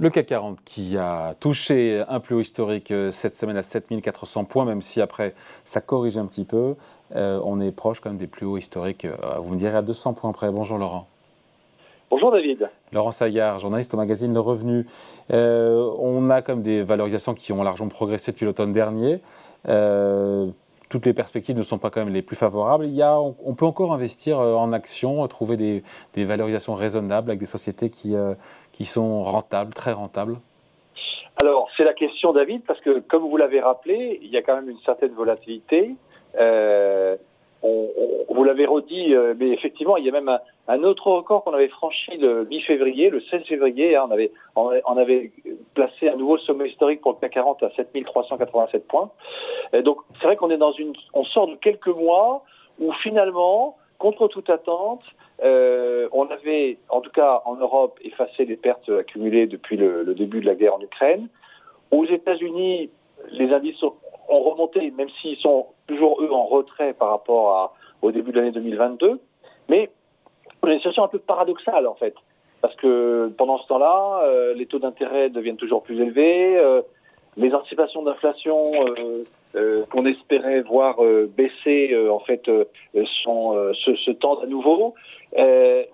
Le CAC 40 qui a touché un plus haut historique euh, cette semaine à 7400 points, même si après ça corrige un petit peu. Euh, on est proche quand même des plus hauts historiques, euh, vous me direz à 200 points près. Bonjour Laurent. Bonjour David. Laurent Saillard, journaliste au magazine Le Revenu. on a comme des valorisations qui ont largement progressé depuis l'automne dernier. toutes les perspectives ne sont pas quand même les plus favorables. Il y a, on, peut encore investir en actions, trouver des, des, valorisations raisonnables avec des sociétés qui, qui sont rentables, très rentables Alors, c'est la question, David, parce que comme vous l'avez rappelé, il y a quand même une certaine volatilité. Euh, vous l'avez redit, euh, mais effectivement, il y a même un, autre record qu'on avait franchi le mi-février, le 16 février. Hein, on, avait, on, avait placé un nouveau sommet historique pour le CAC 40 à 7387 points. donc, c'est vrai qu'on est dans une, on sort de quelques mois où finalement, contre toute attente, euh, on avait, en tout cas en Europe, effacé les pertes accumulées depuis le, début de la guerre en Ukraine. Aux États-Unis, les indices ont, remonté, même s'ils sont toujours eux en retrait par rapport au début de l'année 2022. Mais on a une situation un peu paradoxale en fait, parce que pendant ce temps-là, euh, les taux d'intérêt deviennent toujours plus élevés, euh, les anticipations d'inflation qu'on espérait voir baisser en fait se, se, tendent à nouveau. Euh,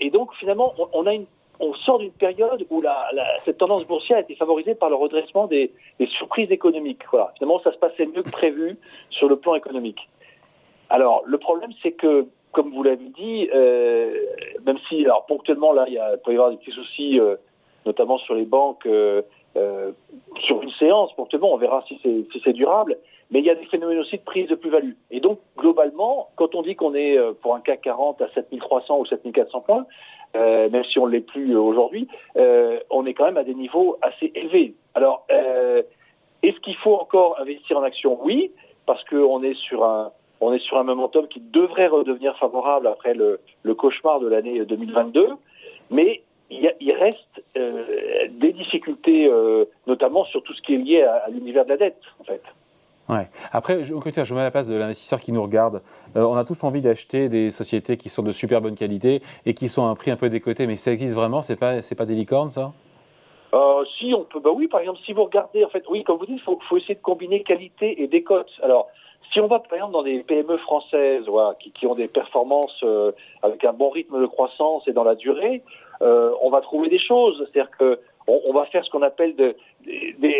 et donc finalement, on, sort d'une période où la, cette tendance boursière a été favorisée par le redressement des, des, surprises économiques. Voilà. Finalement, ça se passait mieux que prévu sur le plan économique. Alors, le problème, c'est que, comme vous l'avez dit, euh, même si, alors ponctuellement, là, il, y a, peut y avoir des petits soucis, euh, notamment sur les banques, euh, sur une séance, on verra si c'est durable, mais il y a des phénomènes aussi de prise de plus-value. Et donc, globalement, quand on dit qu'on est euh, pour un CAC 40 à 7300 ou 7400 points, euh, même si on ne l'est plus aujourd'hui, on est quand même à des niveaux assez élevés. Alors, est-ce qu'il faut encore investir en action? Oui, parce qu'on est sur un est sur un momentum qui devrait redevenir favorable après le, le cauchemar de l'année 2022, mais il, y a, il reste euh, des difficultés, notamment sur tout ce qui est lié à, à l'univers de la dette, en fait. Ouais. Après, je, je mets à la place de l'investisseur qui nous regarde. Euh, on a tous envie d'acheter des sociétés qui sont de super bonne qualité et qui sont à un prix un peu décoté, mais ça existe vraiment C'est pas, c'est pas des licornes, ça? Euh, si on peut, bah oui, par exemple, si vous regardez, en fait, oui, comme vous dites, il faut, faut, essayer de combiner qualité et décote. Alors, si on va par exemple dans des PME françaises, voilà, qui, qui, ont des performances euh, avec un bon rythme de croissance et dans la durée, euh, on va trouver des choses. C'est-à-dire que on, va faire ce qu'on appelle de,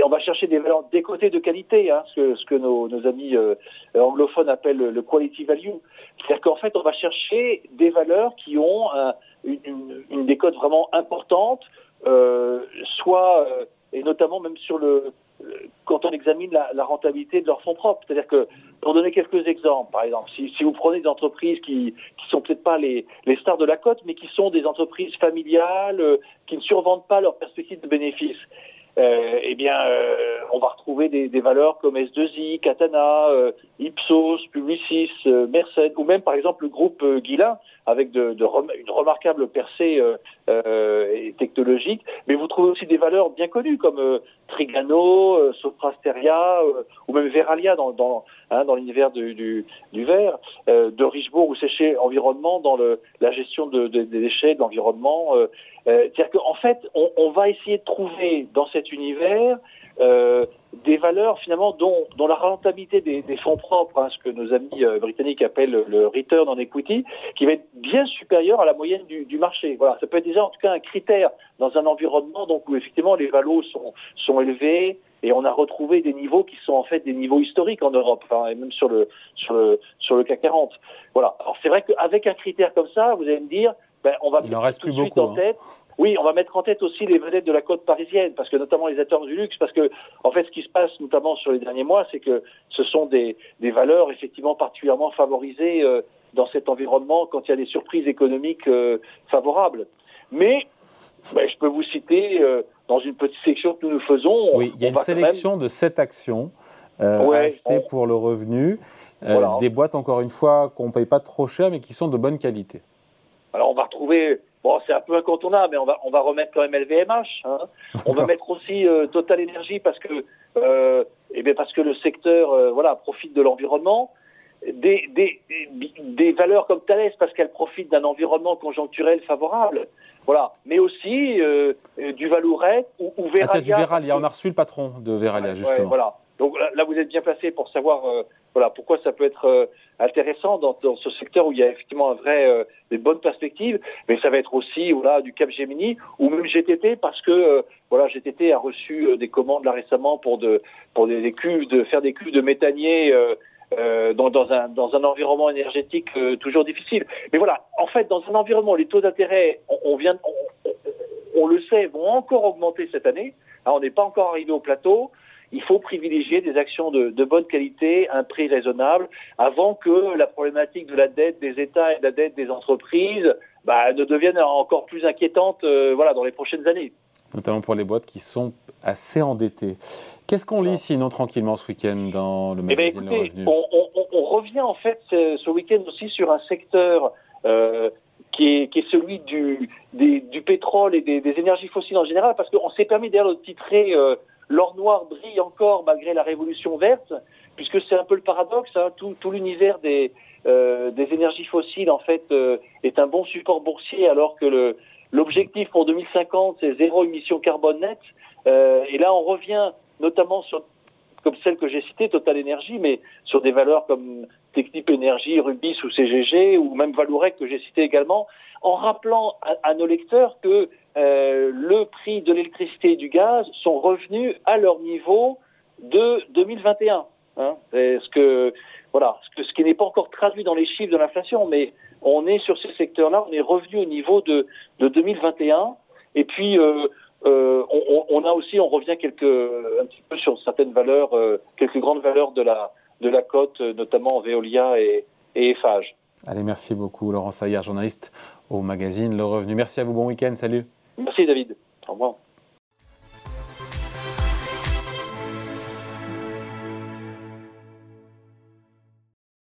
on va chercher des valeurs décotées de qualité, hein, ce que, nos, amis euh, anglophones appellent le quality value. C'est-à-dire qu'en fait, on va chercher des valeurs qui ont un, une, décote vraiment importante, euh, soit et notamment même sur le quand on examine la, la rentabilité de leurs fonds propres. C'est-à-dire que, pour donner quelques exemples, par exemple, si, vous prenez des entreprises qui qui sont peut-être pas les, les stars de la cote, mais qui sont des entreprises familiales, euh, qui ne survendent pas leurs perspectives de bénéfices, euh, eh bien, euh, on va retrouver des, valeurs comme S2I, Katana, euh, Ipsos, Publicis, euh, Merced, ou même par exemple le groupe euh, Guilin, avec une remarquable percée technologique. Mais vous trouvez aussi des valeurs bien connues comme Trigano, Soprasteria, ou même Veralia dans, hein, l'univers du, verre, de Richebourg ou Séché Environnement dans la gestion de, de, des déchets, de l'environnement. C'est-à-dire qu'en fait, on, va essayer de trouver dans cette univers euh, des valeurs finalement dont, dont la rentabilité des, des fonds propres, hein, ce que nos amis euh, britanniques appellent le return on equity, qui va être bien supérieur à la moyenne du, du, marché. Voilà, ça peut être déjà en tout cas un critère dans un environnement donc où effectivement les valos sont, sont élevés et on a retrouvé des niveaux qui sont en fait des niveaux historiques en Europe, enfin, et même sur le sur le sur le CAC 40. Voilà. Alors c'est vrai qu'avec un critère comme ça, vous allez me dire, ben, on va Il en reste tout de suite beaucoup, en hein. Oui, on va mettre en tête aussi les vedettes de la côte parisienne, parce que notamment les acteurs du luxe, parce que en fait, ce qui se passe notamment sur les derniers mois, c'est que ce sont des, des valeurs effectivement particulièrement favorisées euh, dans cet environnement quand il y a des surprises économiques euh, favorables. Mais ben, je peux vous citer euh, dans une petite section que nous nous faisons. Oui, il y a une sélection même... de sept actions ouais, on... pour le revenu, voilà. des boîtes encore une fois qu'on ne paye pas trop cher, mais qui sont de bonne qualité. Alors on va retrouver Bon, c'est un peu incontournable, mais on va, on va remettre quand même LVMH. Hein. On va mettre aussi euh, Total Energy parce que, euh, eh bien parce que le secteur, euh, voilà, profite de l'environnement. des, des, des, valeurs comme Thales parce qu'elles profitent d'un environnement conjoncturel favorable. Voilà, mais aussi euh, du Valourec ou, ou Veralia. Ah, du Veralia, on a reçu le patron de Veralia, justement. voilà. Donc là, vous êtes bien placé pour savoir euh, voilà pourquoi ça peut être euh, intéressant dans, dans, ce secteur où il y a effectivement un vrai euh, des bonnes perspectives, mais ça va être aussi voilà du Cap Gemini ou même GTT parce que voilà GTT a reçu des commandes là récemment pour de pour des, cuves de faire des cuves de méthanier euh, dans, dans, un, dans un environnement énergétique toujours difficile. Mais voilà, en fait, dans un environnement, les taux d'intérêt, on, on, vient, on, on, le sait, vont encore augmenter cette année. Alors, on n'est pas encore arrivé au plateau il faut privilégier des actions de, de, bonne qualité, un prix raisonnable, avant que la problématique de la dette des États et de la dette des entreprises bah, ne devienne encore plus inquiétante euh, voilà, dans les prochaines années. Notamment pour les boîtes qui sont assez endettées. Qu'est-ce qu'on lit sinon tranquillement ce week-end dans le eh ben, magazine écoutez, on, on, on, revient en fait ce, week-end aussi sur un secteur euh, qui est, qui est, celui du, des, du pétrole et des, des, énergies fossiles en général, parce qu'on s'est permis d'ailleurs de titrer euh, L'or noir brille encore malgré la révolution verte, puisque c'est un peu le paradoxe. Hein, tout, tout l'univers des, euh, des énergies fossiles, en fait, euh, est un bon support boursier, alors que l'objectif pour 2050, c'est zéro émission carbone nette. Euh, et là, on revient notamment sur comme celle que j'ai citée, Total Energy, mais sur des valeurs comme Technip Energy, Rubis ou CGG, ou même Valourec que j'ai cité également, en rappelant à, nos lecteurs que euh, le prix de l'électricité et du gaz sont revenus à leur niveau de 2021. Hein, ce ce, ce qui n'est pas encore traduit dans les chiffres de l'inflation, mais on est sur ces secteurs-là, on est revenu au niveau de, de 2021. Et puis euh, euh, on, a aussi, on revient quelques, un petit peu sur certaines valeurs, quelques grandes valeurs de la, cote, notamment Veolia et, et. Allez, merci beaucoup, Laurent Saillard, journaliste au magazine Le Revenu. Merci à vous, bon week-end, salut. Merci, David. Au revoir.